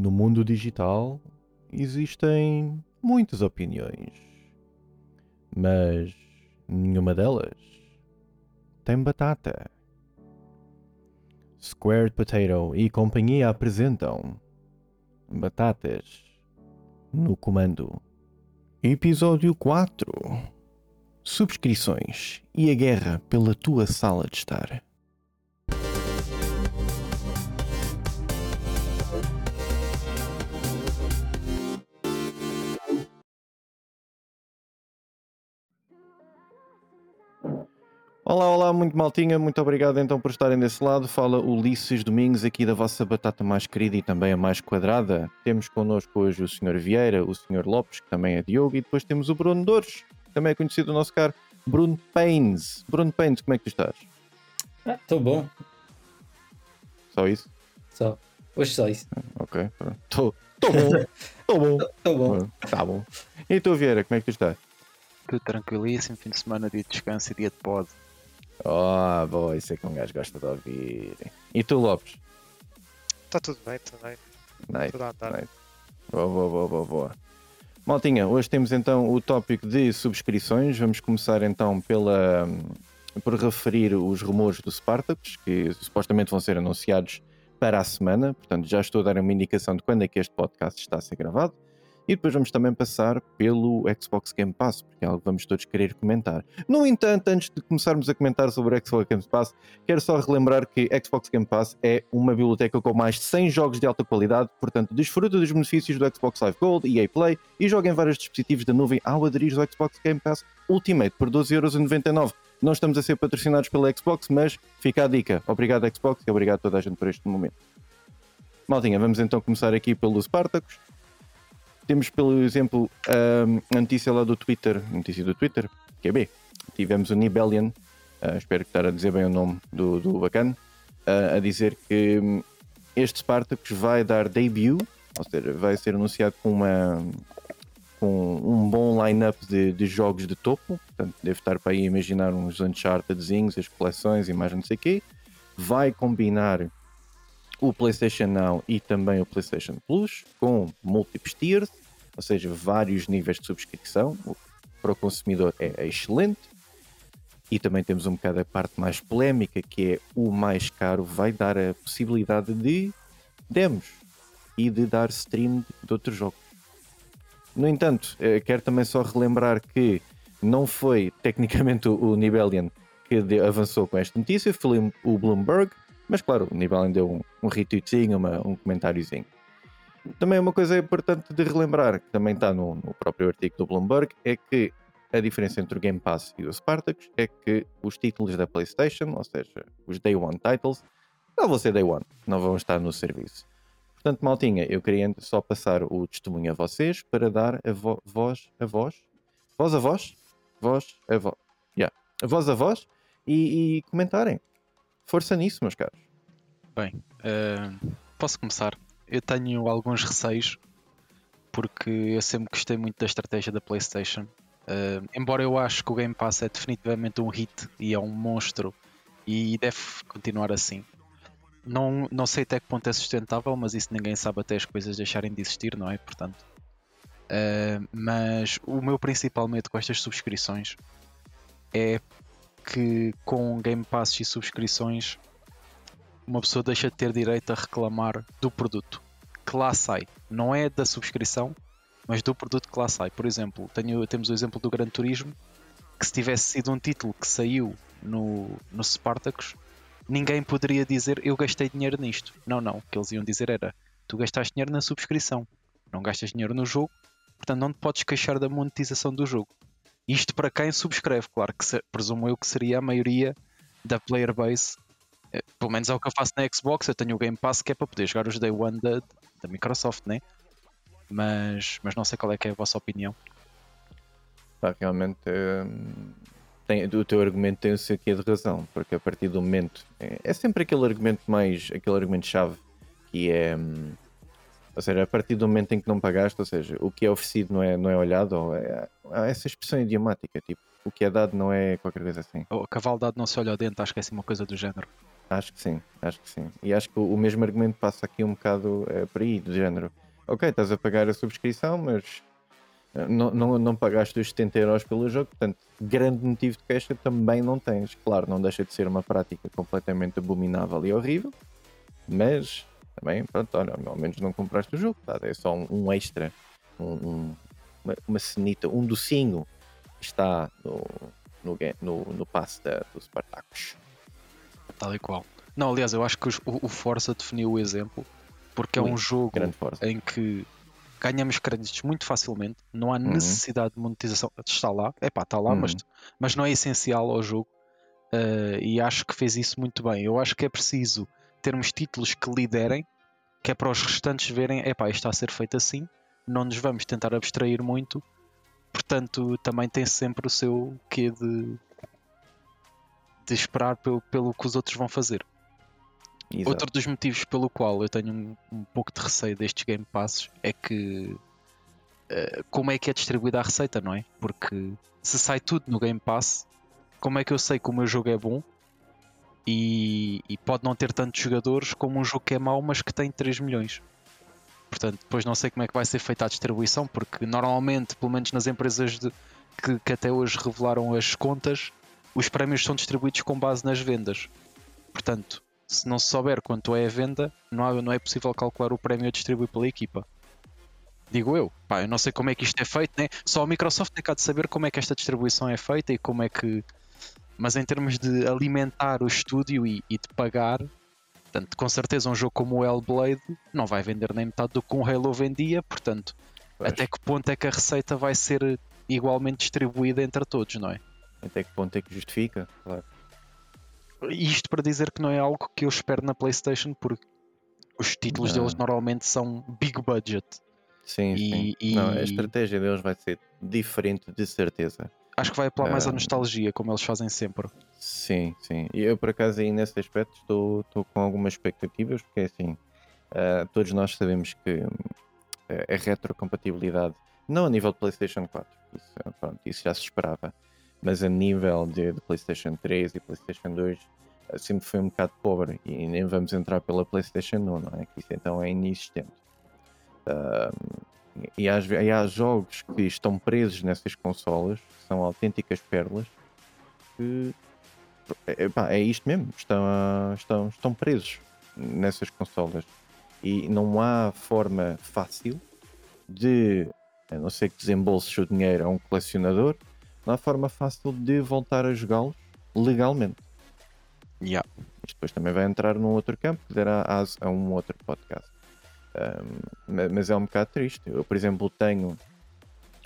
No mundo digital existem muitas opiniões, mas nenhuma delas tem batata. Squared Potato e companhia apresentam Batatas no Comando. Episódio 4 Subscrições e a guerra pela tua sala de estar. Olá, olá, muito maltinha, muito obrigado então por estarem desse lado. Fala Ulisses Domingos aqui da vossa batata mais querida e também a mais quadrada. Temos connosco hoje o Sr. Vieira, o Sr. Lopes, que também é Diogo, e depois temos o Bruno Dores, que também é conhecido o nosso caro Bruno Paines. Bruno Paines, como é que tu estás? Estou ah, bom. Só isso? Só. Hoje só isso. Ok, Estou bom. Estou bom. Estou bom. Tá bom. E tu, Vieira, como é que tu estás? Tudo tranquilíssimo, fim de semana, dia de descanso e dia de pod. Oh, boa, isso é que um gajo gosta de ouvir. E tu, Lopes? Está tudo bem também. Nice, tudo a andar. Nice. Boa, boa, boa, boa, boa. Maltinha, hoje temos então o tópico de subscrições. Vamos começar então pela por referir os rumores do Spartacus, que supostamente vão ser anunciados para a semana. Portanto, já estou a dar uma indicação de quando é que este podcast está a ser gravado. E depois vamos também passar pelo Xbox Game Pass, porque é algo que vamos todos querer comentar. No entanto, antes de começarmos a comentar sobre o Xbox Game Pass, quero só relembrar que Xbox Game Pass é uma biblioteca com mais de 100 jogos de alta qualidade, portanto, desfruta dos benefícios do Xbox Live Gold e EA Play e joga em vários dispositivos da nuvem ao aderir ao Xbox Game Pass Ultimate por 12,99€. Não estamos a ser patrocinados pela Xbox, mas fica a dica. Obrigado, Xbox, e obrigado a toda a gente por este momento. Maldinha, vamos então começar aqui pelo Spartacus. Temos, pelo exemplo, a notícia lá do Twitter, notícia do Twitter, que é B. Tivemos o Nibelian, uh, espero que estar a dizer bem o nome do, do bacana, uh, a dizer que um, este Spartacus vai dar debut, ou seja, vai ser anunciado com uma com um bom line-up de, de, jogos de topo, portanto deve estar para aí imaginar uns Unchartedzinhos, as coleções e mais não sei o quê. Vai combinar o PlayStation Now e também o PlayStation Plus com múltiplos tiers, ou seja, vários níveis de subscrição. Para o consumidor é excelente. E também temos um bocado a parte mais polémica, que é o mais caro vai dar a possibilidade de demos e de dar stream de outros jogos. No entanto, eh, quero também só relembrar que não foi tecnicamente o Nibelian que avançou com esta notícia, foi o Bloomberg, mas claro, o Nibelin deu um, um retweetzinho, uma, um comentáriozinho. Também uma coisa importante de relembrar, que também está no, no, próprio artigo do Bloomberg, é que a diferença entre o Game Pass e o Spartacus é que os títulos da PlayStation, ou seja, os Day One titles, não vão ser Day One, não vão estar no serviço. Portanto, maltinha, eu queria só passar o testemunho a vocês para dar a vo voz a voz, voz a voz, voz a voz, yeah. voz a voz e, e comentarem. Força nisso, meus caros. Bem, uh, posso começar. Eu tenho alguns receios, porque eu sempre gostei muito da estratégia da PlayStation. Uh, embora eu acho que o Game Pass é definitivamente um hit e é um monstro e deve continuar assim. Não, não sei até que ponto é sustentável, mas isso ninguém sabe até as coisas deixarem de existir, não é? Portanto, uh, mas o meu principal medo com estas subscrições é que com Game Pass e subscrições uma pessoa deixa de ter direito a reclamar do produto que lá sai. Não é da subscrição, mas do produto que lá sai. Por exemplo, tenho, temos o exemplo do Gran Turismo, que se tivesse sido um título que saiu no, no Spartacus, ninguém poderia dizer eu gastei dinheiro nisto. Não, não. O que eles iam dizer era tu gastaste dinheiro na subscrição, não gastas dinheiro no jogo, portanto não te podes queixar da monetização do jogo. Isto para quem subscreve, claro que se, presumo eu que seria a maioria da player base. É, pelo menos é o que eu faço na Xbox. Eu tenho o Game Pass que é para poder jogar os Day One da, da Microsoft, né? Mas, mas não sei qual é que é a vossa opinião. Pá, realmente hum, tem, o teu argumento tem o seu de razão, porque a partir do momento é, é sempre aquele argumento mais aquele argumento chave que é hum, ou seja, a partir do momento em que não pagaste, ou seja, o que é oferecido não é, não é olhado, ou é, há essa expressão idiomática, tipo, o que é dado não é qualquer coisa assim. O cavalo dado não se olha ao dente, acho que é assim uma coisa do género. Acho que sim, acho que sim. E acho que o mesmo argumento passa aqui um bocado por aí, do género. Ok, estás a pagar a subscrição, mas eh, não, não, não pagaste os 70 euros pelo jogo, portanto, grande motivo de queixa também não tens. Claro, não deixa de ser uma prática completamente abominável e horrível, mas também, pronto, olha, ao menos não compraste o jogo, tá? é só um, um extra, um, um- uma, uma cenita, um docinho que está no, no, no, no passe da, do Spartacus. Tal e qual. Não, aliás, eu acho que o, o Forza definiu o exemplo porque é um jogo em que ganhamos créditos muito facilmente, não há Uhum. necessidade de monetização. Está lá, é pá, está lá, mas, Uhum. mas não é essencial ao jogo eh, e acho que fez isso muito bem. Eu acho que é preciso termos títulos que liderem, que é para os restantes verem, é pá, isto está a ser feito assim, não nos vamos tentar abstrair muito, portanto, também tem sempre o seu quê de, de esperar pelo, pelo que os outros vão fazer. Exato. Outro dos motivos pelo qual eu tenho um, um pouco de receio destes Game Passes é que eh, como é que é distribuída a receita, não é? Porque se sai tudo no Game Pass, como é que eu sei que o meu jogo é bom e, e pode não ter tantos jogadores como um jogo que é mau, mas que tem 3 milhões? Portanto, depois não sei como é que vai ser feita a distribuição, porque normalmente, pelo menos nas empresas de- que, que até hoje revelaram as contas, os prémios são distribuídos com base nas vendas. Portanto, se não se souber quanto é a venda, não, há- não é possível calcular o prémio a distribuir pela equipa. Digo eu. Pá, eu não sei como é que isto é feito, né? Só a Microsoft tem cá de saber como é que esta distribuição é feita e como é que. Mas em termos de alimentar o estúdio e, e de pagar, portanto, com certeza um jogo como o Hellblade não vai vender nem metade do que um Halo vendia, portanto, Pois. até que ponto é que a receita vai ser igualmente distribuída entre todos, não é? Até que ponto é que justifica? Claro. Isto para dizer que não é algo que eu espero na PlayStation, porque os títulos Não. deles normalmente são big budget. Sim, E- sim. e- Não, a estratégia deles vai ser diferente, de certeza. Acho que vai apelar mais à Ah. nostalgia, como eles fazem sempre. Sim, sim. E eu, por acaso, aí nesse aspecto estou, estou com algumas expectativas, porque é assim, ah, todos nós sabemos que hum, a retrocompatibilidade, não a nível de PlayStation 4, isso, ah, pronto, isso já se esperava, mas a nível de, de PlayStation 3 e PlayStation 2 ah, sempre foi um bocado pobre e nem vamos entrar pela PlayStation 1, não é? Que isso então é inexistente. Ah, e, ve- e há jogos que estão presos nessas consolas, que são autênticas pérolas, que é, pá, é isto mesmo, estão, estão, estão presos nessas consolas e não há forma fácil de, a não ser que desembolses o dinheiro a um colecionador, não há forma fácil de voltar a jogá-los legalmente. Yeah. Isto depois também vai entrar num outro campo que dará a um outro podcast. Ma- mas é um bocado triste. Eu, por exemplo, tenho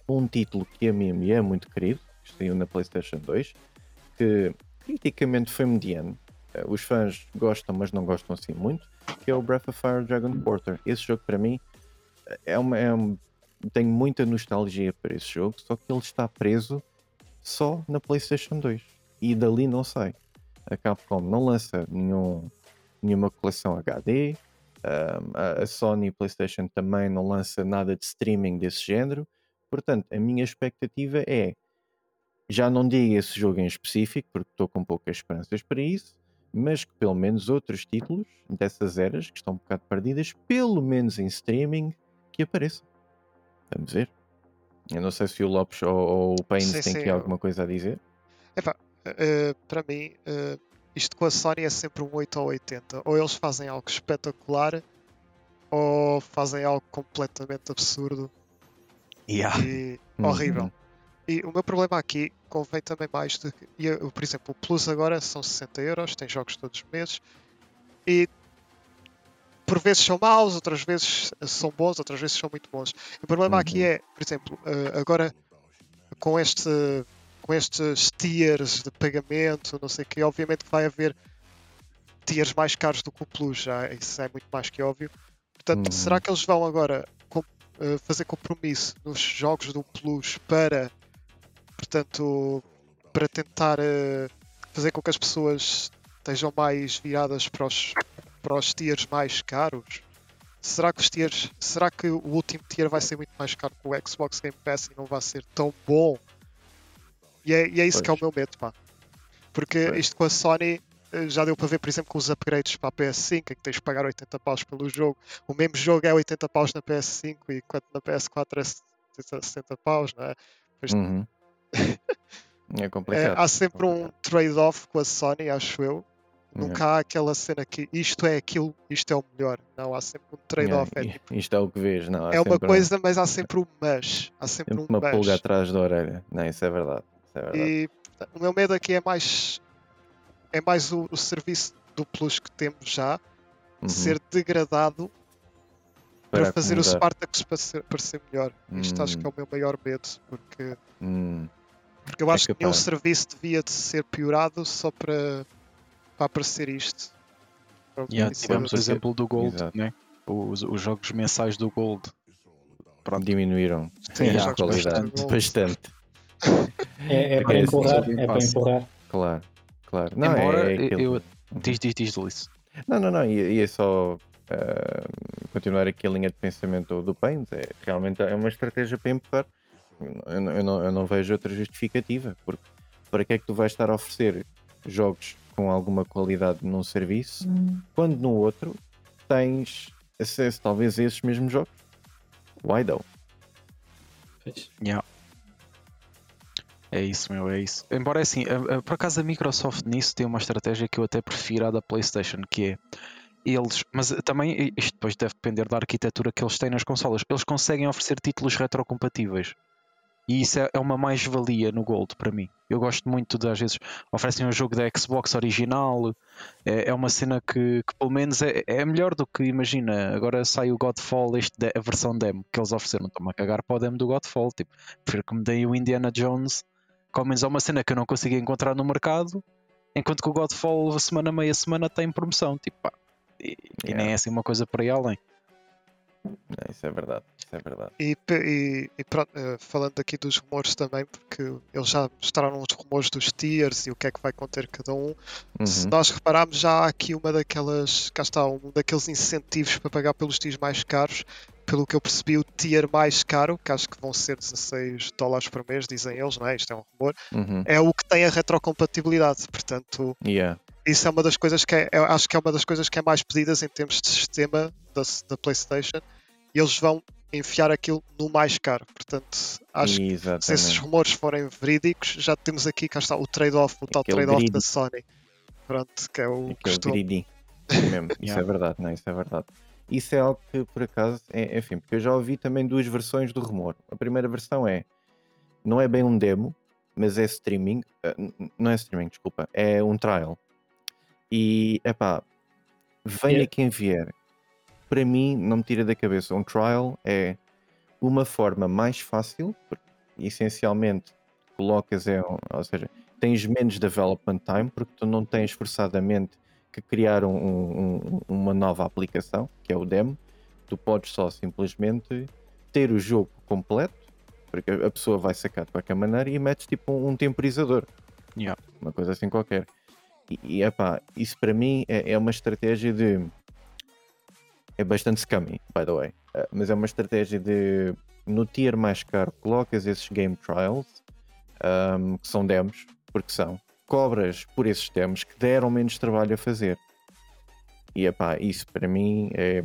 um título que a mim é muito querido, que saiu na PlayStation 2, que criticamente foi mediano. Eh, Os fãs gostam, mas não gostam assim muito, que é o Breath of Fire Dragon Quarter. Esse jogo para mim é uma. É um, tenho muita nostalgia para esse jogo, só que ele está preso só na PlayStation 2 e dali não sai. A Capcom não lança nenhum, nenhuma coleção HD, um, a, Sony PlayStation também não lança nada de streaming desse género. Portanto, a minha expectativa é já não digo esse jogo em específico, porque estou com poucas esperanças para isso, mas que pelo menos outros títulos dessas eras que estão um bocado perdidas, pelo menos em streaming, que apareçam. Vamos ver. Eu não sei se o Lopes ou, ou o Sim, tem sim, aqui eu- alguma coisa a dizer. Uh, para mim, uh, isto com a Sony é sempre um 8 ou 80. Ou eles fazem algo espetacular, ou fazem algo completamente absurdo Yeah. e horrível. Uhum. E o meu problema aqui convém também mais de que, eu, por exemplo, o Plus agora são 60 euros, tem jogos todos os meses e por vezes são maus, outras vezes são bons, outras vezes são muito bons. O problema aqui Uhum. é, por exemplo, eh, agora com este com estes tiers de pagamento, não sei o que, obviamente vai haver tiers mais caros do que o Plus, já isso é muito mais que óbvio. Portanto, Uhum. será que eles vão agora com- eh, fazer compromisso nos jogos do Plus para, portanto, para tentar eh, fazer com que as pessoas estejam mais viradas para os, para os tiers mais caros? Será que os tiers, será que o último tier vai ser muito mais caro que o Xbox Game Pass e não vai ser tão bom? E é, e é isso que é o Pois. meu medo, pá. Porque Pois. isto com a Sony, eh, já deu para ver, por exemplo, com os upgrades para a PS5, em que tens de pagar 80 paus pelo jogo. O mesmo jogo é 80 paus na PS5, enquanto na PS4 é 70 60 paus, não é? Pois- Uhum. É É, complicado. há sempre um complicado. trade-off com a Sony, acho eu. É. Nunca há aquela cena que isto é aquilo, isto é o melhor. Não, há sempre um trade-off. É, É, tipo, Isto é o que vês, não? é uma sempre um- coisa, mas há sempre um mas. Há sempre, sempre um uma mas. pulga atrás da orelha. Não, isso é verdade. É. E o meu medo aqui é mais é mais o, o serviço do Plus que temos já Uhum. ser degradado para, Para fazer o acomodar. Spartacus parecer, parecer melhor. Isto acho que é o meu maior medo, porque, Hum, porque eu acho que nenhum serviço devia de ser piorado só para, para aparecer isto. Yeah, é- tivemos o exemplo do Gold, Exato. né? os, os jogos mensais do Gold. Pronto. diminuíram Sim, a qualidade bastante. É, é para É, empurrar, sim, é para empurrar. Claro, claro. Não, Embora é, é eu- Diz, diz, diz, Luís. Não, não, não. E, é só ah, continuar aqui a linha de pensamento do, do Paint. É, realmente é uma estratégia para empurrar. Eu, não- eu não, eu não vejo outra justificativa. Porque para que é que tu vais estar a oferecer jogos com alguma qualidade num serviço quando no outro tens acesso talvez a esses mesmos jogos? Why though? Yeah. É isso, meu, é isso. Embora é assim, a- a- por acaso a Microsoft nisso tem uma estratégia que eu até prefiro à da PlayStation, que é eles, mas também isto depois deve depender da arquitetura que eles têm nas consolas. Eles conseguem oferecer títulos retrocompatíveis. E isso é, é uma mais-valia no Gold para mim. Eu gosto muito de, às vezes, oferecem um jogo da Xbox original. É, é uma cena que, que pelo menos é, é melhor do que imagina. Agora sai o Godfall, este, de- a versão demo que eles ofereceram. Estou-me a cagar para o demo do Godfall. Tipo, prefiro que me deem o Indiana Jones, que ao menos é uma cena que eu não consegui encontrar no mercado. Enquanto que o Godfall, semana meia semana, está em promoção. Tipo, pá, e, e Yeah. nem é assim uma coisa por aí além. Não, isso é verdade. Isso é verdade. E, e- e pronto, eh, falando aqui dos rumores também, porque eles já mostraram os rumores dos tiers e o que é que vai conter cada um. Se Uhum. nós repararmos, já há aqui uma daquelas, cá está, um daqueles incentivos para pagar pelos tiers mais caros. Pelo que eu percebi, o tier mais caro, que acho que vão ser 16 dólares por mês, dizem eles, não é? Isto é um rumor, Uhum. é o que tem a retrocompatibilidade. Portanto, Yeah. isso é uma das coisas que é, eu acho que é uma das coisas que é mais pedidas em termos de sistema da, da PlayStation. E eles vão enfiar aquilo no mais caro. Portanto, acho que Exatamente. se esses rumores forem verídicos, já temos aqui, cá está, o trade-off, o tal trade-off da Sony. Pronto, que é o Aquele costume. Mesmo. Isso Yeah. é verdade, não, isso é verdade. Isso é algo que, por acaso, é, enfim, porque eu já ouvi também duas versões do rumor. A primeira versão é, não é bem um demo, mas é streaming, eh, não é streaming, desculpa, é um trial. E, epá, venha Yeah. quem vier. Para mim, não me tira da cabeça, um trial é uma forma mais fácil, porque essencialmente colocas, é, ou seja, tens menos development time, porque tu não tens forçadamente que criar um- um- um- uma nova aplicação, que é o demo, tu podes só simplesmente ter o jogo completo, porque a pessoa vai sacar de qualquer maneira e metes tipo um, um temporizador, Yeah. uma coisa assim qualquer. E, e epá, isso para mim é, é uma estratégia de. É bastante scummy, by the way, eh, mas é uma estratégia de no tier mais caro colocas esses game trials, ahm, que são demos, porque são, cobras por esses demos que deram menos trabalho a fazer. E epá, isso para mim é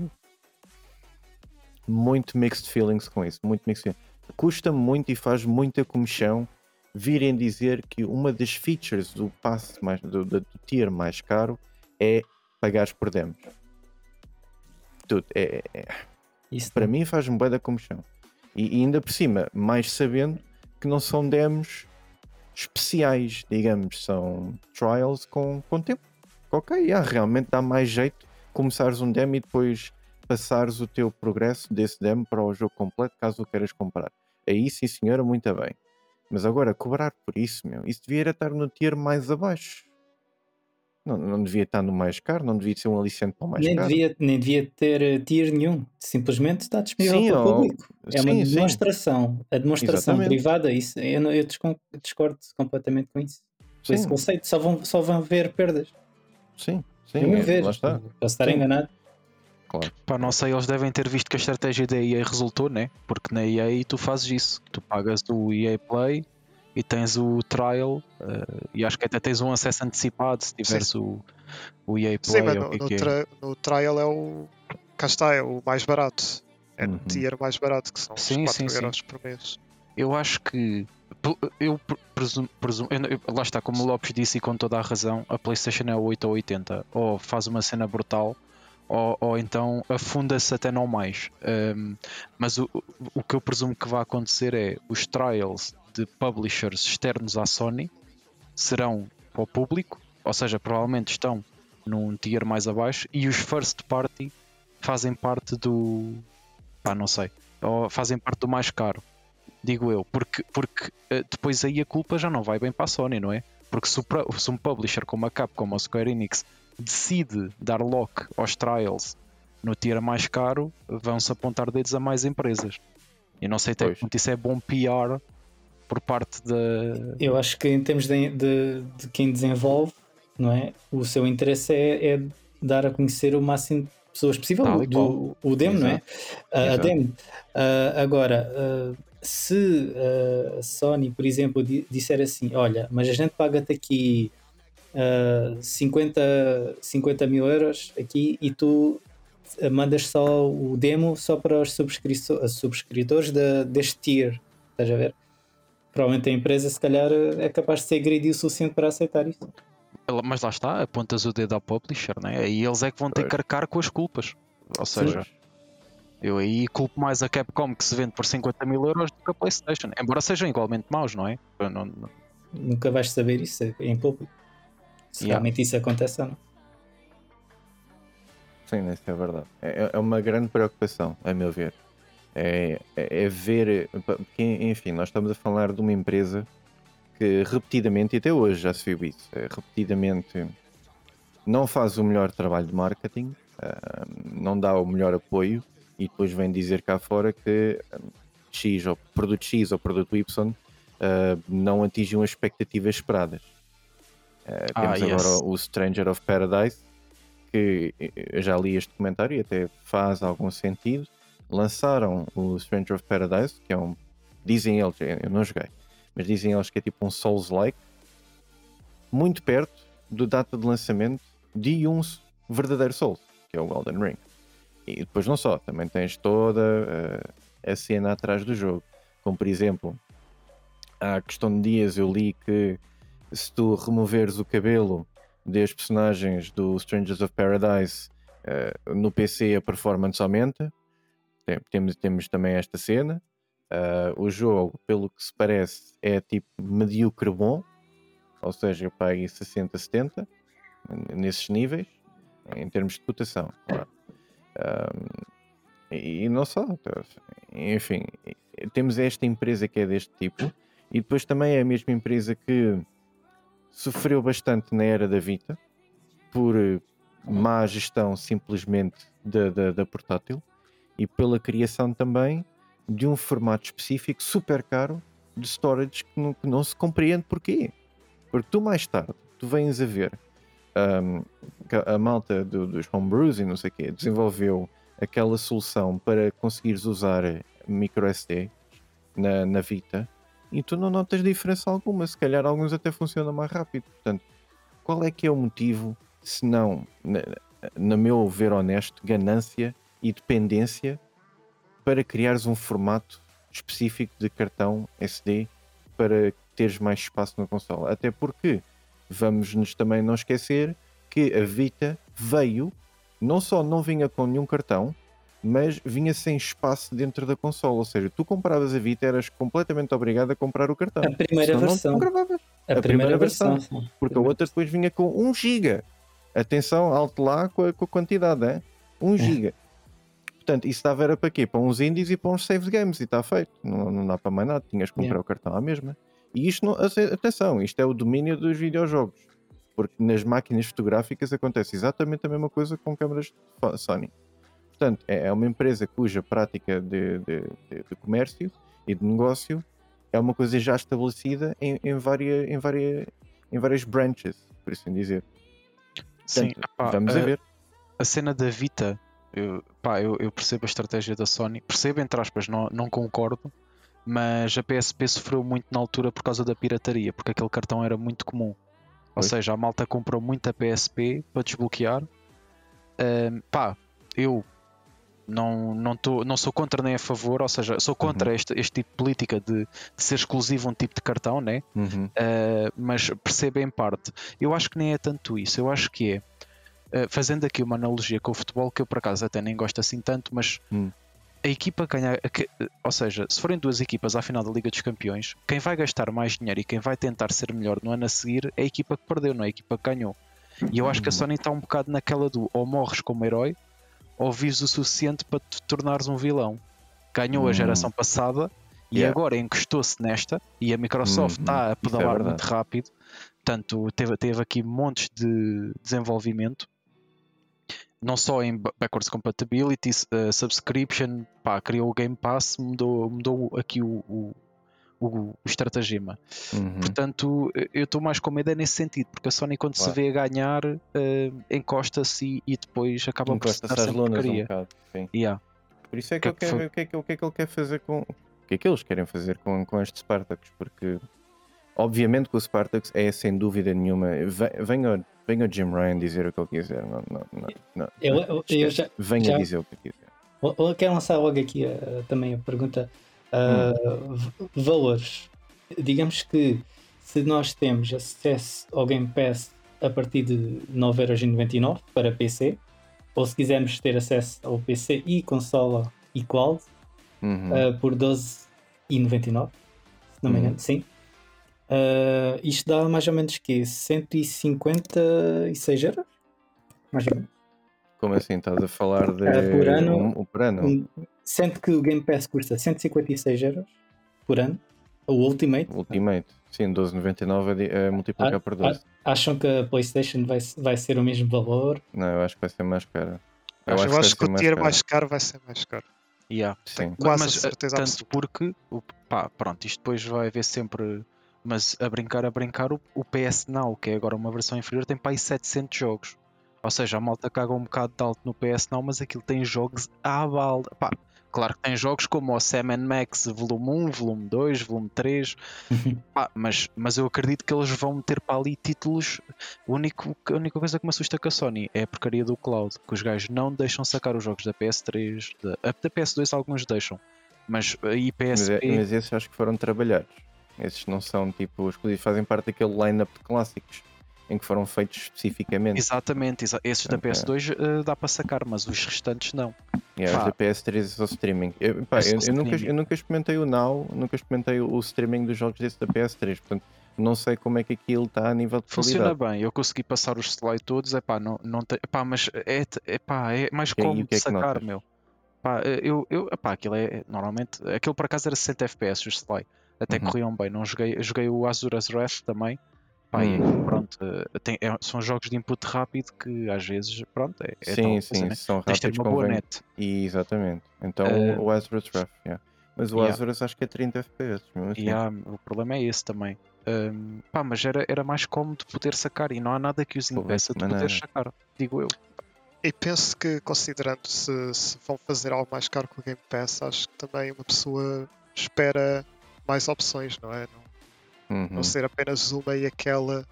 muito mixed feelings com isso, muito mixed feelings. Custa muito e faz muita comichão virem dizer que uma das features do passe mais, do, do, do tier mais caro é pagares por demos. Tudo, é, é- Isso para mim faz-me bem da comichão. E, e ainda por cima, mais sabendo que não são demos especiais, digamos, são trials com, com tempo. Ok, yeah, realmente dá mais jeito começares um demo e depois passares o teu progresso desse demo para o jogo completo, caso o queiras comprar. Aí sim senhora, muito bem. Mas agora, cobrar por isso, meu, isso devia estar no tier mais abaixo. Não, não devia estar no mais caro, não devia ser um aliciente para o mais nem, caro. devia, nem devia ter eh, tier nenhum. Simplesmente está disponível Sim, para o público. É uma sim, sim. demonstração. A demonstração Exatamente. privada, isso, eu, não- eu discordo completamente com isso. Com esse Sim, conceito, só vão, só vão ver perdas. sim, sim, Vão é, ver. lá está. Posso estar Sim. enganado. Claro. Pá, não sei, eles devem ter visto que a estratégia da EA resultou, né? Porque na EA tu fazes isso. Tu pagas o EA Play e tens o trial uh, e acho que até tens um acesso antecipado se tiveres o, o EA Play Sim, mas ou no, o que, no, que é. no trial é o. Cá está, é o mais barato. É Uhum. no tier mais barato, que são Sim, 4 sim, sim. euros por mês. Eu acho que. Eu pre- presumo. presumo eu- lá está, como o Lopes disse e com toda a razão, a PlayStation é 8 ou 80. Ou faz uma cena brutal, ou, ou então afunda-se até não mais. Um, mas o, o que eu presumo que vai acontecer é os trials de publishers externos à Sony serão para o público, ou seja, provavelmente estão num tier mais abaixo, e os first party fazem parte do. pá, não sei. Ou fazem parte do mais caro digo eu, porque, porque eh, depois aí a culpa já não vai bem para a Sony, não é? Porque se, o se um publisher como a Capcom ou a Square Enix decide dar lock aos trials no tier mais caro, vão-se apontar dedos a mais empresas. E não sei até que Pois. ponto isso é bom PR por parte da. Eu acho que em termos de, de, de quem desenvolve, não é? O seu interesse é, é dar a conhecer o máximo de pessoas possível Tal do, o demo, não é? Ah, a Exato. demo. Ah, agora, ah, se ah, a Sony, por exemplo, di- disser assim: olha, mas a gente paga-te aqui ah, 50, 50 mil euros aqui e tu ah, mandas só o demo só para os subscritores da- deste tier, estás a ver? Provavelmente a empresa, se calhar, é capaz de ser greedy o suficiente para aceitar isso. Mas lá está, apontas o dedo ao publisher, não é? Aí eles é que vão ter que arcar com as culpas. Ou seja, eu aí culpo mais a Capcom que se vende por 50 mil euros do que a PlayStation. Embora sejam igualmente maus, não é? Não- não- Nunca vais saber isso em público. Se Yeah. realmente isso acontece ou não. Sim, isso é verdade. É, é uma grande preocupação, a meu ver. É, é, é ver. Porque, enfim, nós estamos a falar de uma empresa que repetidamente, e até hoje já se viu isso, é, repetidamente não faz o melhor trabalho de marketing, ah, não dá o melhor apoio e depois vem dizer cá fora que ah, X ou produto X ou produto Y ah, não atingiam as expectativas esperadas. Ah, temos yes. agora o Stranger of Paradise, que eu já li este comentário e até faz algum sentido. Lançaram o Stranger of Paradise, que é um. Dizem eles, eu não joguei, mas dizem eles que é tipo um Souls-like, muito perto do data de lançamento de um verdadeiro Souls, que é o Elden Ring. E depois não só, também tens toda eh, a cena atrás do jogo. Como por exemplo, há questão de dias eu li que se tu removeres o cabelo das personagens do Strangers of Paradise eh, no PC a performance aumenta. Tem- temos, temos também esta cena. Ah, o jogo, pelo que se parece, é tipo medíocre bom, ou seja, eu pago 60, 70 n- nesses níveis, em termos de cotação. claro. Ahm, e, e não só, tá, enfim, temos esta empresa que é deste tipo, e depois também é a mesma empresa que sofreu bastante na era da Vita por má gestão simplesmente da, da, da portátil e pela criação também de um formato específico super caro de storage que não, que não se compreende porquê. Porque tu mais tarde, tu vens a ver que a, malta do- dos homebrews e não sei o quê desenvolveu aquela solução para conseguires usar microSD na, na Vita e tu não notas diferença alguma. Se calhar alguns até funcionam mais rápido. Portanto, qual é que é o motivo, se não, na, na meu ver honesto, ganância e dependência para criares um formato específico de cartão SD para teres mais espaço na consola? Até porque vamos nos também não esquecer que a Vita veio, não só não vinha com nenhum cartão, mas vinha sem espaço dentro da consola. Ou seja, tu compravas a Vita, eras completamente obrigado a comprar o cartão. A primeira Senão não- versão. não gravavas. A, a primeira, primeira versão. versão. Porque a outra depois vinha com 1 GB. Atenção, alto lá com a, com a quantidade, é? 1 GB. Portanto, isso dava era para quê? Para uns indies e para uns save games e está feito. Não, não dá para mais nada, tinhas que comprar Yeah. o cartão à mesma. E isto não, atenção, isto é o domínio dos videojogos. Porque nas máquinas fotográficas acontece exatamente a mesma coisa com câmaras Sony. Portanto, é é uma empresa cuja prática de, de, de- de comércio e de negócio é uma coisa já estabelecida em, em, várias, em, várias, em várias branches, por assim dizer. Sim, Portanto, epá, vamos a a- ver. a cena da Vita, eu, pá, eu, eu percebo a estratégia da Sony, percebo entre aspas, não, não concordo, mas a PSP sofreu muito na altura por causa da pirataria, porque aquele cartão era muito comum. Ou seja, a malta comprou muita PSP para desbloquear. Ahm, pá, eu não, não, tô, não sou contra nem a favor, ou seja, sou contra este, este tipo de política de, de ser exclusivo um tipo de cartão, né? Uhum. Uh, mas percebo em parte. Eu acho que nem é tanto isso, eu acho que é. Uh, fazendo aqui uma analogia com o futebol, que eu por acaso até nem gosto assim tanto, mas Hum. a equipa ganha. a que- ou seja, se forem duas equipas à final da Liga dos Campeões, quem vai gastar mais dinheiro e quem vai tentar ser melhor no ano a seguir é a equipa que perdeu, não é a equipa que ganhou. E eu acho que a Uhum. Sony está um bocado naquela do ou morres como herói ou vives o suficiente para te tornares um vilão. Ganhou a Hum. geração passada e Yeah. agora encostou-se nesta e a Microsoft está a Isso é pedalar verdade. muito rápido. Portanto, teve, teve aqui montes de desenvolvimento. Não só em ba- backwards compatibility, uh, subscription, pá, criou o Game Pass, mudou, mudou aqui o, o, o, o estratagema. Uhum. Portanto, eu estou mais com medo é nesse sentido, porque a Sony, quando Claro. se vê a ganhar, eh, encosta-se e, depois acaba por se dar lonas um bocado. Yeah. Por isso é que, Que eu quero foi- ver o que é que, o que é que ele quer fazer com. O que é que eles querem fazer com, com estes Spartacus? Porque, obviamente, que o Spartacus é sem dúvida nenhuma. ve- Venha, o Jim Ryan dizer o que ele quiser. Não, não, não, não. Eu, eu, eu já, Venha já- dizer o que quiser. eu- quero lançar logo aqui uh, também a pergunta. uh, v- valores. Digamos que se nós temos acesso ao Game Pass a partir de 9,99€ para PC, ou se quisermos ter acesso ao PC e consola e cloud Uhum. uh, por 12,99€, se não me Uhum. engano, sim. Uh, isto dá mais ou menos que 156 euros? Mais ou menos. Como assim? Estás a falar de. Ah, por ano- um- um por ano? Um, sendo que o Game Pass custa 156 euros por ano, o Ultimate. Ultimate. Sim, 12,99 é, é multiplicar Ah, por 12. Acham que a PlayStation vai, vai ser o mesmo valor? Não, eu acho que vai ser mais cara. Eu acho, vai que ser o tier cara. mais caro vai ser mais caro. Yeah. Sim. Quase a mas, certeza tanto absoluta. porque, pá, pronto, isto depois vai haver sempre. Mas a brincar, a brincar, o, o PS Now, que é agora uma versão inferior, tem para aí 700 jogos. Ou seja, a malta caga um bocado de alto no PS Now, mas aquilo tem jogos à balda. Pá, claro que tem jogos como o Sam Max Volume 1, Volume 2, Volume 3. Pá, mas, mas eu acredito que eles vão meter para ali títulos. O único, a única coisa que me assusta com a Sony é a porcaria do cloud, que os gajos não deixam sacar os jogos da PS3, da, a- da PS2 alguns deixam, mas aí Mas, é- PSP. mas esses acho que foram trabalhados. Esses não são tipo exclusivos, fazem parte daquele line-up de clássicos em que foram feitos especificamente. Exatamente, exa- esses da Ok. PS2 eh, dá para sacar, mas os restantes não. Yeah, os da PS3 é só streaming. Eu, pá, É só eu, eu nunca, streaming. eu nunca experimentei o Now, nunca experimentei o, o streaming dos jogos desse da PS3, portanto não sei como é que aquilo está a nível de Funciona qualidade. bem, eu consegui passar os slide todos, é pá, não, não tem, epá, mas é, epá, é mais o é de que sacar, meu. Pá, eu, eu, epá, aquilo é, normalmente, aquilo por acaso era 60 FPS os slide, até Uhum. corriam bem, não joguei, joguei o Azura's Wrath também, pá, e Hum. pronto, eh, tem- é- são jogos de input rápido que às vezes, pronto, é, é sim, tal sim, né? são ter rápidos, uma boa net. E, exatamente. Então Eh, o Azura's Wrath, yeah. Mas o yeah. Azura's acho que é 30 FPS. Mesmo assim. Há- o problema é esse também. Hum, pá, mas era, era mais cómodo poder sacar e não há nada que os impeça de poder sacar, digo eu. E penso que, considerando se, se vão fazer algo mais caro que o Game Pass, acho que também uma pessoa espera mais opções, não é? Não, Uhum. não ser apenas uma e aquela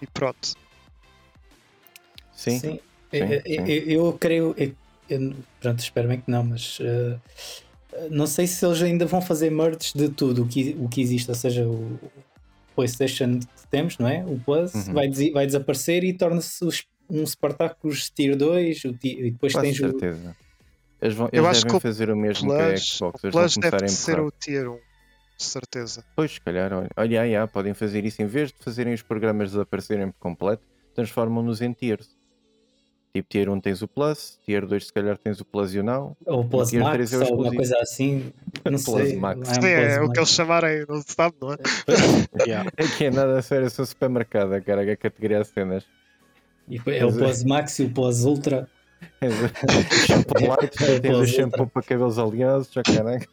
e pronto. Sim, Sim. sim, Eu, sim. eu- eu creio. eu- eu- pronto, espero bem que não, mas. uh, não sei se eles ainda vão fazer merge de tudo o que, o que existe, ou seja, o PlayStation que temos, não é? O Plus Uhum. vai, desi- vai desaparecer e torna-se um Spartacus Tier 2 o ti- e depois quase tens o. certeza. Eles, vão, Eu eles acho devem que o fazer o mesmo que a Plus, Xbox. o Eles vão Plus deve ser empurrar. o Tier 1, de certeza. Pois, se calhar, olha, olha, aí, ah, podem fazer isso em vez de fazerem os programas desaparecerem por completo, transformam-nos em tiers. Tipo, tier 1 tens o Plus, tier 2 se calhar tens o Plus e o Now. Ou o Plus Tier Max, 3 é o ou alguma coisa assim. Não Plus sei. Max. não é um Sim, é o que eles chamarem, não se sabe, não é? Yeah. É que é nada a sério, eu sou supermercado, cara, que é a categoria de cenas. E é o Plus Max e o Plus Ultra. É o shampoo light, É o tens o shampoo para cabelos oleosos, já caraca.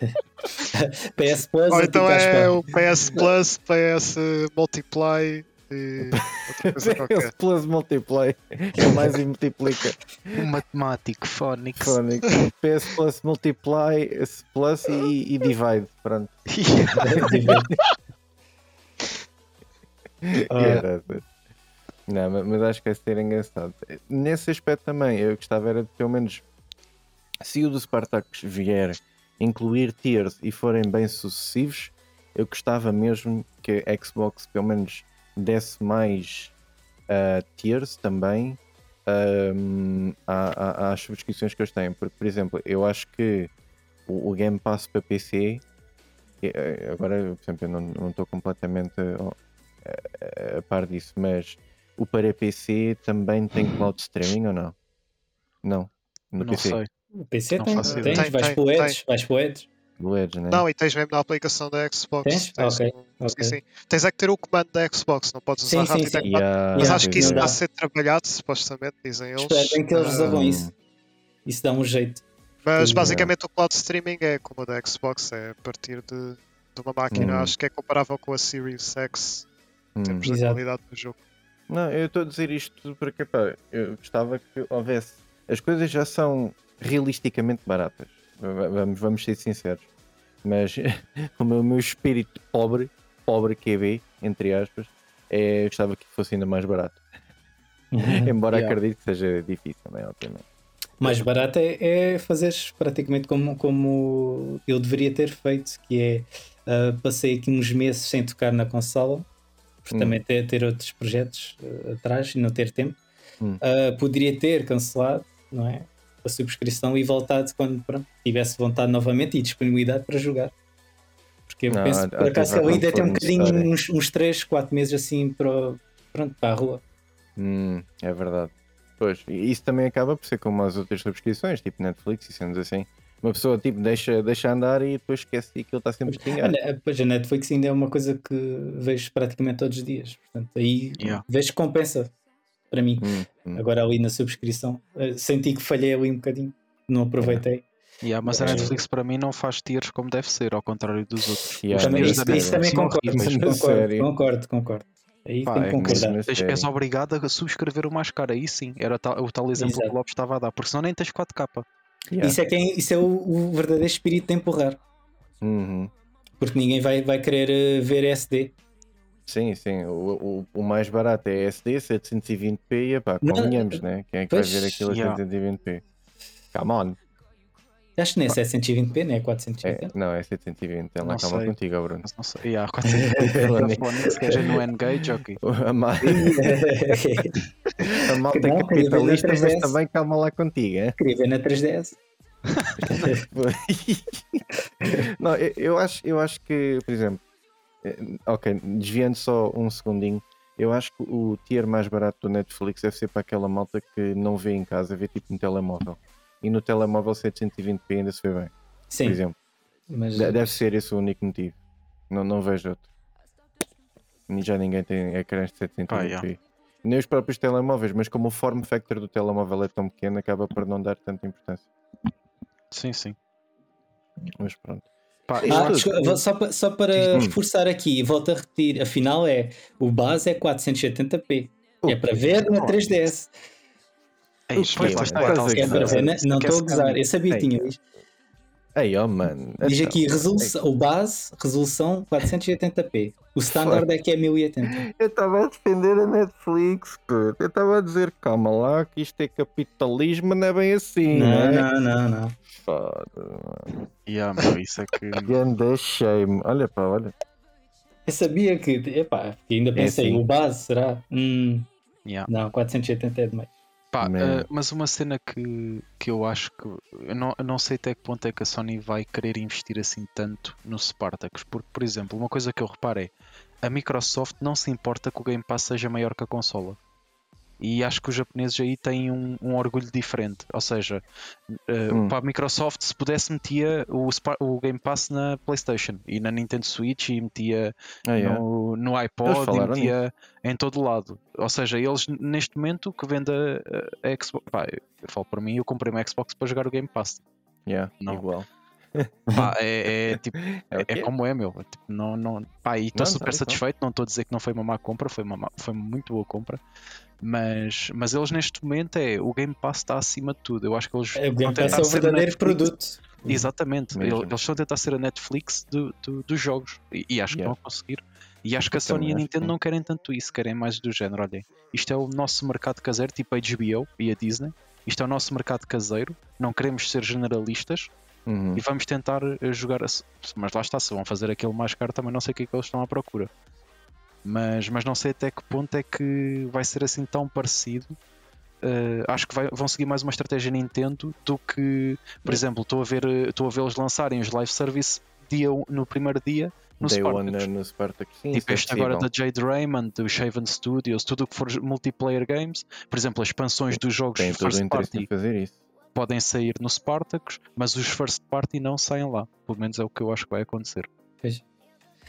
PS Plus Ou é então é o PS Plus, PS Multiply, e outra coisa qualquer. Esse plus multiply é mais e multiplica. O matemático Phonics. Phonics. PS plus multiply, plus e, e divide. Pronto. Ah, Yeah, Não, mas, mas acho que é ser engraçado. Nesse aspecto também, eu gostava era de pelo menos se o do Spartacus vier incluir tiers e forem bem sucessivos, eu gostava mesmo que a Xbox pelo menos desse mais uh, tiers também um, à- à- às subscrições que eles têm. Porque, por exemplo, eu acho que o, o Game Pass para PC, eh, eh, agora, por exemplo, eu não estou completamente ó, a, a par disso, mas o para PC também tem cloud streaming ou não? Não. No Não PC. sei. O PC Não tem, faço tens, ideia. vais Tem, para o tem, Edge, vais para o Edge. Do Edge, né? Não, e tens mesmo na aplicação da Xbox. Tens? Ok, um- ok. Sim, sim. Tens é que ter o comando da Xbox, não podes usar Sim, rápido sim. Yeah, Mas Yeah, acho que isso está a ser trabalhado, supostamente, dizem eles. Espero bem que eles Ah, resolvam Hum. isso. Isso dá um jeito. Mas Sim. basicamente o cloud streaming é como o da Xbox, é a partir de, de uma máquina, Hum. acho que é comparável com a Series X em Hum. termos da Exato. qualidade do jogo. Não, eu estou a dizer isto porque pá, eu gostava que houvesse. As coisas já são realisticamente baratas. Va- Vamos, vamos ser sinceros. Mas o meu, meu espírito pobre, pobre QB, entre aspas, é, eu gostava que fosse ainda mais barato. Embora Yeah. acredite que seja difícil, né? Obviamente. Mais barato é, é fazeres praticamente como, como eu deveria ter feito, que é ah, passei aqui uns meses sem tocar na consola, por Hum. também ter, ter outros projetos ah, atrás e não ter tempo. Hum. Ah, poderia ter cancelado não é? A subscrição e voltado quando pronto, tivesse vontade novamente e disponibilidade para jogar. Porque eu Não, penso há- por acaso ele ainda tem um bocadinho, uns, uns 3, 4 meses assim para, pronto, para a rua. Hum, é verdade. Pois, e isso também acaba por ser como as outras subscrições, tipo Netflix e sendo assim. Uma pessoa tipo deixa, deixa andar e depois esquece que aquilo está sempre pingado. Pois a Netflix ainda é uma coisa que vejo praticamente todos os dias. Portanto, aí Yeah. vejo que compensa para mim. Hum, hum. Agora ali na subscrição, eh, senti que falhei ali um bocadinho, não aproveitei. Yeah, mas a É. Netflix para mim não faz tiers como deve ser, ao contrário dos outros. Yeah, também, isso, isso também concordo, concordo, concordo, concordo. Aí Pá, é que que concordar. mesmo- És, sério. és obrigado a subscrever o mais caro, aí sim. Era tal- o tal exemplo Exato. que o Lopes estava a dar, porque senão nem tens 4K. Yeah. Isso é, quem, isso é o, o verdadeiro espírito de empurrar. Uhum. Porque ninguém vai, vai querer eh, ver SD. Sim, sim. O, o, o mais barato é SD, 720p e pá, Não, convenhamos, né? Quem é que vai pois, ver aquilo a yeah. 720p? Come on. Acho que nem é 720p, nem é É, 480. não, é 720. Ela Não calma sei. contigo, Bruno. Não sei. Yeah, 400 Phonics, que é no N-Gage, ok. A, ma- a malta Que é não, na capitalista, mas 3DS. também calma lá contigo, é? Queria ver na 3DS. não, eu, eu acho, eu acho que, por exemplo, ok, desviando só um segundinho, eu acho que o tier mais barato do Netflix deve ser para aquela malta que não vê em casa, vê tipo no telemóvel. E no telemóvel 720p ainda se vê bem, por Sim, exemplo. mas De- Deve ser esse o único motivo. Não, não vejo outro. Nem Já ninguém tem ecrãs de 720p. Pá, yeah. Nem os próprios telemóveis, mas como o form factor do telemóvel é tão pequeno, acaba por não dar tanta importância. Sim, sim. Mas pronto. Pá, Ah, desculpa, só, pa- só para Hum. reforçar aqui, volto a repetir, afinal é o base é 480p. É para ver na 3DS. Ei, O quê? pois, lá está, Estás tal- a É para ver, não estou a gozar. Eu sabia que tinha isto. Ei, oh mano. Diz Então, aqui resolução, o base, resolução 480p. O standard é que é 1080. Eu estava a defender a Netflix, puto. Eu estava a dizer, calma lá, que isto é capitalismo, não é bem assim, Não, né? não, não, não. Foda, mano. Yeah, meu, isso é que. Ganda shame. Olha pá, olha. Eu sabia que, epá, ainda pensei, assim. o base será? Hum, Yeah. não, 480 é demais. Pá, eh, mas uma cena que, que eu acho que. Eu não, eu não sei até que ponto é que a Sony vai querer investir assim tanto no Spartacus. Porque, por exemplo, uma coisa que eu reparo é a Microsoft não se importa que o Game Pass seja maior que a consola. E acho que os japoneses aí têm um, um orgulho diferente. Ou seja, eh, Hum. para a Microsoft, se pudesse, metia o, o Game Pass na PlayStation e na Nintendo Switch e metia Ah, yeah. no, iPod e metia em todo lado. Ou seja, eles neste momento que vende a, a Xbox. Pá, eu falo para mim, eu comprei uma Xbox para jogar o Game Pass. Yeah, Não. igual. Pá, é, é, tipo, É é como é, meu. Tipo, não, não, pá, e estou super tá, satisfeito. Não estou a dizer que não foi uma má compra, foi uma, má- foi uma muito boa compra. Mas, mas eles neste momento é o Game Pass está acima de tudo. Eu acho que eles É, O Game estão a Pass é tentar o verdadeiro produto. Exatamente, Mesmo. Ele- eles estão a tentar ser a Netflix do, do- dos jogos e, e acho que Yeah. estão a conseguir. E acho que a Sony e a Nintendo não querem tanto isso, querem mais do género. Olhem, isto é o nosso mercado caseiro, tipo a HBO e a Disney. Isto é o nosso mercado caseiro, não queremos ser generalistas Uhum. e vamos tentar eh, jogar. Mas lá está, se vão fazer aquele mais caro, também não sei o que é que eles estão à procura. Mas, mas não sei até que ponto é que vai ser assim tão parecido. Eh, acho que vai- vão seguir mais uma estratégia Nintendo do que, por exemplo, estou a ver eh, estou a vê-los lançarem os live service dia, no primeiro dia no Day Spartacus. no Spartacus. Sim, Tipo é este agora da. Jade Raymond, do Shaven Studios, tudo o que for multiplayer games, por exemplo, as expansões dos jogos Tem first party fazer isso. Podem sair no Spartacus, mas os first party não saem lá. Pelo menos é o que eu acho que vai acontecer.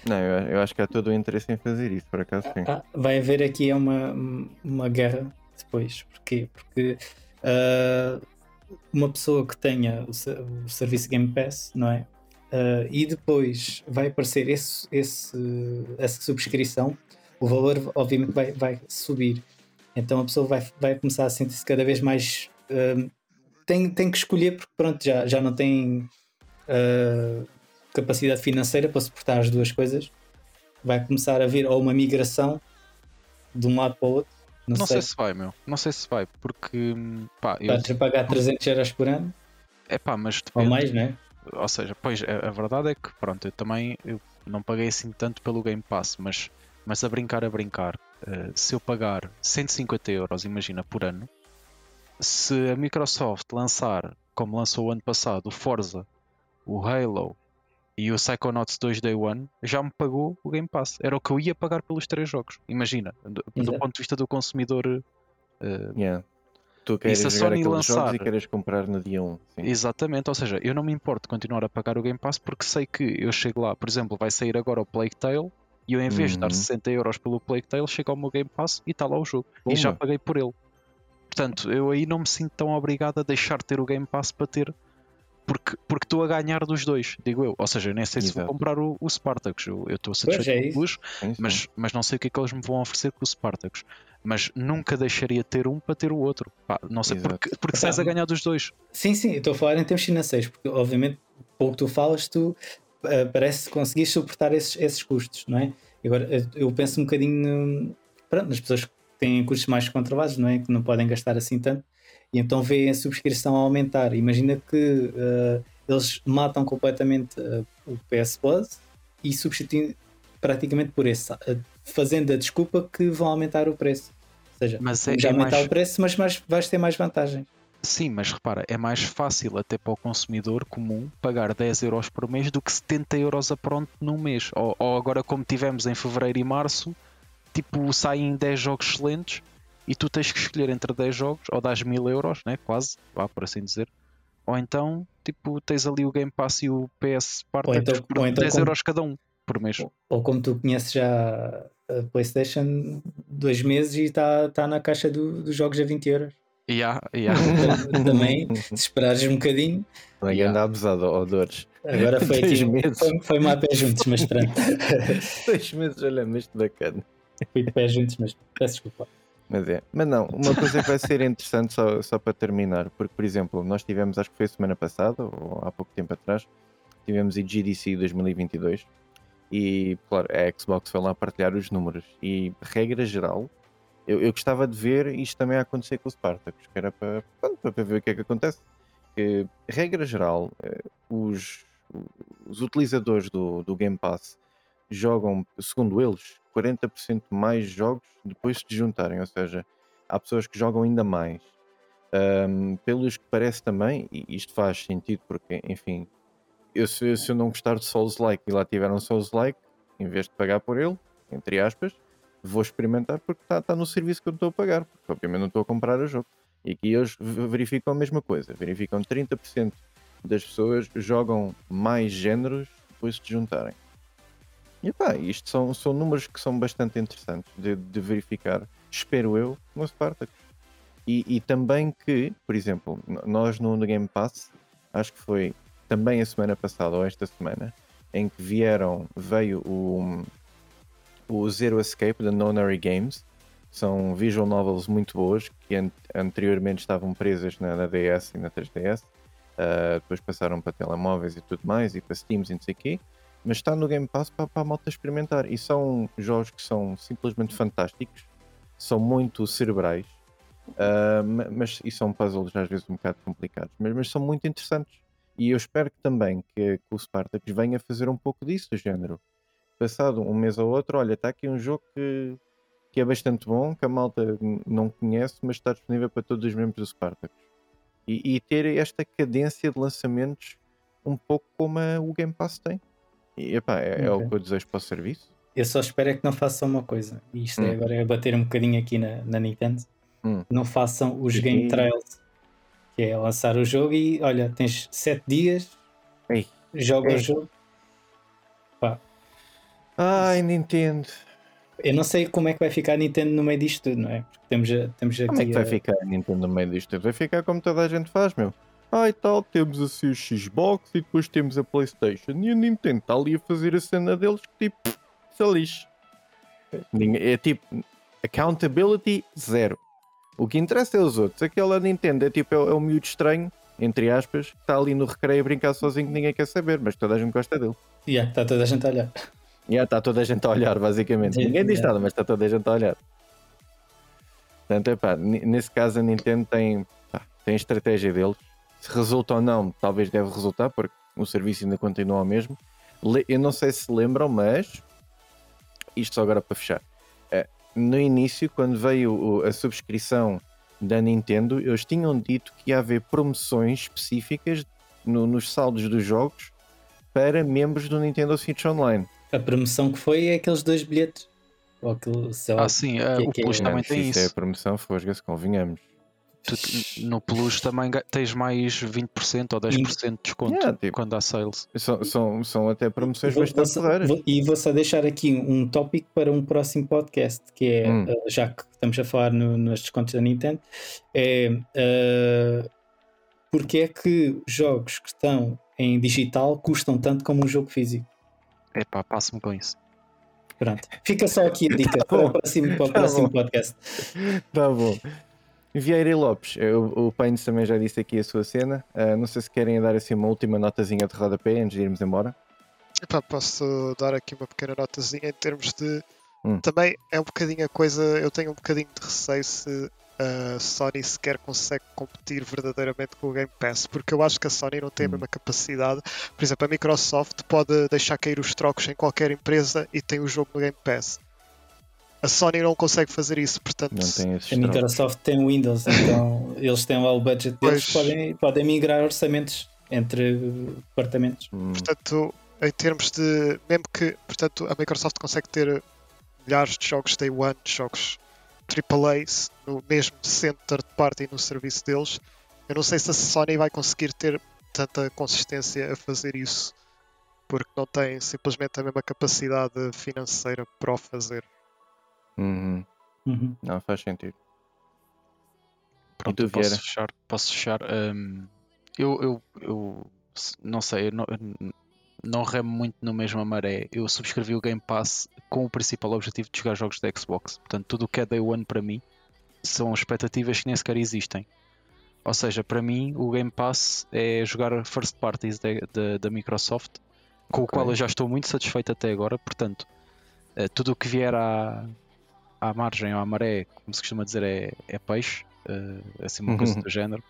Não, eu, eu acho que há todo o interesse em fazer isso, por acaso sim. Ah, vai haver aqui uma, uma guerra depois. Porquê? Porque ah, uma pessoa que tenha o, o serviço Game Pass, não é? Ah, e depois vai aparecer esse, esse, essa subscrição, o valor obviamente vai, vai subir. Então a pessoa vai, vai começar a sentir-se cada vez mais. ah, tem, tem que escolher porque pronto, já, já não tem ah, capacidade financeira para suportar as duas coisas vai começar a vir ou uma migração de um lado para o outro. Não, Não sei, sei se vai, meu. Não sei se vai, porque pá, eu, a pagar 300 euros por ano é pá, mas ou depende. mais, não é? Ou seja, pois a, a verdade é que pronto, eu também eu não paguei assim tanto pelo Game Pass, mas, mas a brincar a brincar, eh, se eu pagar 150 euros, imagina, por ano, se a Microsoft lançar, como lançou o ano passado, o Forza, o Halo e o Psychonauts 2 Day One, já me pagou o Game Pass. Era o que eu ia pagar pelos três jogos. Imagina, do, do ponto de vista do consumidor. eh, Yeah. Tu queres se jogar Sony lançar- e queres comprar no dia 1. Sim. Exatamente, ou seja, eu não me importo de continuar a pagar o Game Pass porque sei que eu chego lá, por exemplo, vai sair agora o Plague Tale e eu em vez de dar Uhum. 60 euros pelo Plague Tale, chego ao meu Game Pass e está lá o jogo. E já paguei por ele. Portanto, eu aí não me sinto tão obrigado a deixar de ter o Game Pass para ter. Porque porque estou a ganhar dos dois, digo eu. Ou seja, eu nem sei se vou Exato. comprar o, o Spartacus. Eu estou Pois, satisfeito é com o isso. Plus, Sim, sim. mas, mas não sei o que é que eles me vão oferecer com o Spartacus. Mas nunca deixaria de ter um para ter o outro. Pá, não sei, Exato. porque, porque sais a ganhar dos dois. Sim, sim, eu estou a falar em termos financeiros, porque obviamente pouco que tu falas, tu ah, parece conseguir suportar esses, esses custos, não é? Agora eu- eu penso um bocadinho hum, pronto, nas pessoas que têm custos mais controlados, não é? Que não podem gastar assim tanto, e então veem a subscrição a aumentar. Imagina que ah, eles matam completamente ah, o PS Plus e substituem praticamente por esse, ah, fazendo a desculpa que vão aumentar o preço. Ou seja, Mas é- já é aumentar mais- o preço, mas mais, vais ter mais vantagem. Sim, mas repara, é mais fácil até para o consumidor comum pagar 10 euros por mês do que 70 euros a pronto num mês. Ou, ou agora, como tivemos em fevereiro e março, tipo, saem 10 jogos excelentes e tu tens que escolher entre 10 jogos, ou dás 1000 euros, né? quase, vá por assim dizer. Ou então, tipo, tens ali o Game Pass e o PS Spartacus então- por ou então 10 como- euros cada um por mês. ou como tu conheces já a PlayStation, dois meses e está tá na caixa do- dos jogos a 20 euros. E há, e há. Também, se esperares um bocadinho, Não é anda abusado, ó Dores. agora foi Dois aqui, meses. foi, pé juntos, mas pronto. Dois meses, olha, mas isto bacana. Fui de pé juntos, mas peço desculpa. Mas é. Mas não, uma coisa que vai ser interessante só, só para terminar, porque, por exemplo, nós tivemos, acho que foi semana passada, ou há pouco tempo atrás, tivemos o GDC 2022 e, claro, a Xbox foi lá partilhar os números e, regra geral, eu, eu gostava de ver isto também a acontecer com o Spartacus, que era para, pronto, para ver o que é que acontece. Que, regra geral, eh, os, os utilizadores do, do Game Pass jogam, segundo eles, 40% mais jogos depois de se juntarem, ou seja, há pessoas que jogam ainda mais. Ahm, pelos que parece também, e isto faz sentido porque, enfim, eu, se, se eu não gostar de Souls-like e lá tiver um Souls-like, em vez de pagar por ele, entre aspas, vou experimentar porque está tá no serviço que eu estou a pagar, porque obviamente não estou a comprar o jogo. E aqui eles verificam a mesma coisa, verificam 30% das pessoas jogam mais géneros depois de se juntarem. E pá, isto são, são números que são bastante interessantes de, de verificar, espero eu, no Spartacus. E, e também que, por exemplo, nós no, no Game Pass, acho que foi também a semana passada ou esta semana, em que vieram, veio o, o Zero Escape da Nonary Games. São visual novels muito boas que an anteriormente estavam presas na, na, DS e na 3DS. Uh, depois passaram para telemóveis e tudo mais, e para Steams e não sei o quê. Mas está no Game Pass para, a malta experimentar. E são jogos que são simplesmente fantásticos, são muito cerebrais, uh, mas, e são puzzles às vezes um bocado complicados, mas, mas são muito interessantes. E eu espero que também que, que o Spartacus venha fazer um pouco disso, do género. Passado um mês ou outro, olha, está aqui um jogo que, que é bastante bom, que a malta não conhece, mas está disponível para todos os membros do Spartacus. E, e ter esta cadência de lançamentos um pouco como a, o Game Pass tem. E epá, é, okay. é, o que eu desejo para o serviço. Eu só espero é que não façam uma coisa, e isto é hum. é agora é bater um bocadinho aqui na, na Nintendo, hum. não façam os Game Trails que é lançar o jogo e olha, tens 7 dias, Ei. joga Ei. o jogo. Pá. Ai, Nintendo. Eu não sei como é que vai ficar a Nintendo no meio disto tudo, não é? Porque temos, temos aqui. Como é que vai a... ficar a Nintendo no meio disto tudo? Vai ficar como toda a gente faz, meu. Ah, e tal, temos assim o Xbox e depois temos a PlayStation. E a Nintendo está ali a fazer a cena deles que tipo, se lixe. É tipo, accountability zero. O que interessa é os outros. Aquela Nintendo é tipo, é, é um miúdo estranho, entre aspas, que está ali no recreio a brincar sozinho que ninguém quer saber, mas toda a gente gosta dele. E yeah, está toda a gente a olhar. E yeah, está toda a gente a olhar, basicamente. Yeah, ninguém diz yeah. nada, mas está toda a gente a olhar. Portanto, epá, nesse caso a Nintendo tem, pá, tem a estratégia deles. Se resulta ou não, talvez deve resultar, porque o serviço ainda continua o mesmo. Eu não sei se lembram, mas isto só agora para fechar no início, quando veio a subscrição da Nintendo, eles tinham dito que ia haver promoções específicas no, nos saldos dos jogos para membros do Nintendo Switch Online. A promoção que foi é aqueles dois bilhetes. Ou aquele, ah, sim, uh, o Plus é. também tem isso. É a promoção, fosga-se, convenhamos tu, no Plus também tens mais 20% ou 10% de desconto yeah, tipo, quando há sales. São, são, são até promoções vou, bastante porreiras. E vou só deixar aqui um tópico para um próximo podcast, que é, hum. uh, já que estamos a falar no, nos descontos da Nintendo, é uh, porque é que jogos que estão em digital custam tanto como um jogo físico? Epá, passo-me com isso. Pronto, fica só aqui a dica tá para, o próximo, para o tá próximo podcast. Tá bom. Vieira Lopes, o, o Paines também já disse aqui a sua cena. Uh, não sei se querem dar assim uma última notazinha de rodapé antes de irmos embora. Epá, posso dar aqui uma pequena notazinha em termos de. Hum. Também é um bocadinho a coisa. Eu tenho um bocadinho de receio se a Sony sequer consegue competir verdadeiramente com o Game Pass, porque eu acho que a Sony não tem a hum. mesma capacidade. Por exemplo, a Microsoft pode deixar cair os trocos em qualquer empresa e tem o jogo no Game Pass. A Sony não consegue fazer isso, portanto. a Microsoft tem Windows, então eles têm lá o budget deles, podem, podem migrar orçamentos entre departamentos. Hum. Portanto, em termos de. Mesmo que. Portanto, a Microsoft consegue ter milhares de jogos Day One, jogos AAA, no mesmo center de party no serviço deles. Eu não sei se a Sony vai conseguir ter tanta consistência a fazer isso, porque não tem simplesmente a mesma capacidade financeira para o fazer. Uhum. Uhum. Não, faz sentido. Pronto, posso fechar. Posso fechar. Um, eu, eu, eu não sei, eu não, não remo muito no mesmo maré. Eu subscrevi o Game Pass com o principal objetivo de jogar jogos da Xbox. Portanto, tudo o que é Day One para mim são expectativas que nem sequer existem. Ou seja, para mim, o Game Pass é jogar first parties da Microsoft, com okay. o qual eu já estou muito satisfeito até agora. Portanto, uh, tudo o que vier a, à margem ou à maré, como se costuma dizer, é, é peixe, uh, assim uma coisa do género.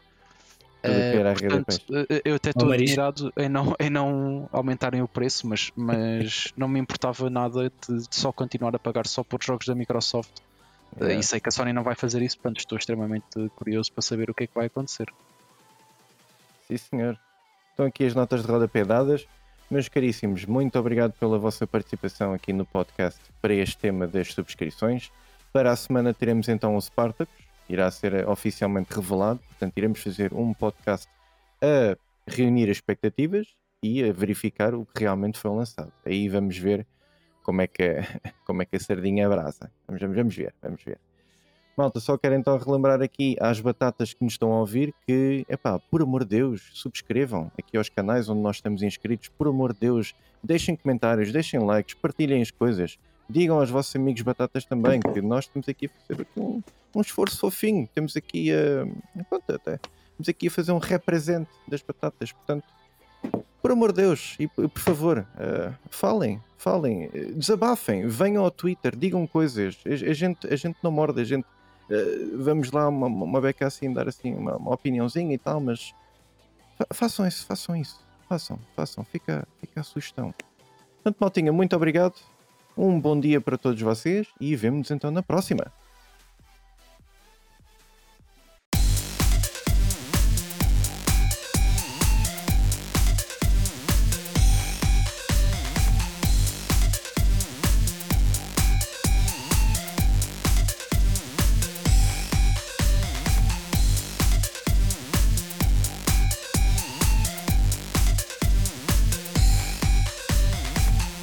Uh, portanto, eh, eu até estou admirado em não, em não aumentarem o preço, mas, mas não me importava nada de, de, só continuar a pagar só por jogos da Microsoft. Uh, e sei que a Sony não vai fazer isso, portanto estou extremamente curioso para saber o que é que vai acontecer. Sim, senhor. Estão aqui as notas de rodapé dadas. Meus caríssimos, muito obrigado pela vossa participação aqui no podcast para este tema das subscrições. Para a semana teremos então o Spartacus, irá ser oficialmente revelado, portanto iremos fazer um podcast a reunir as expectativas e a verificar o que realmente foi lançado. Aí vamos ver como é que, como é que a sardinha abraça. Vamos, vamos, vamos ver, vamos ver. Malta, só quero então relembrar aqui às batatas que nos estão a ouvir que, epá, por amor de Deus, subscrevam aqui aos canais onde nós estamos inscritos, por amor de Deus, deixem comentários, deixem likes, partilhem as coisas, digam aos vossos amigos batatas também que nós estamos aqui a fazer um, um esforço fofinho, temos aqui a. Pronto, até. Estamos aqui a fazer um represente das batatas, portanto, por amor de Deus, e por favor, uh, falem, falem, desabafem, venham ao Twitter, digam coisas. A, a, gente, a gente não morde, a gente uh, vamos lá uma, uma beca assim, dar assim uma, uma opiniãozinha e tal, mas fa façam isso, façam isso, façam, façam, fica, fica a sugestão. Portanto, Maltinha, muito obrigado, um bom dia para todos vocês e vemo-nos então na próxima.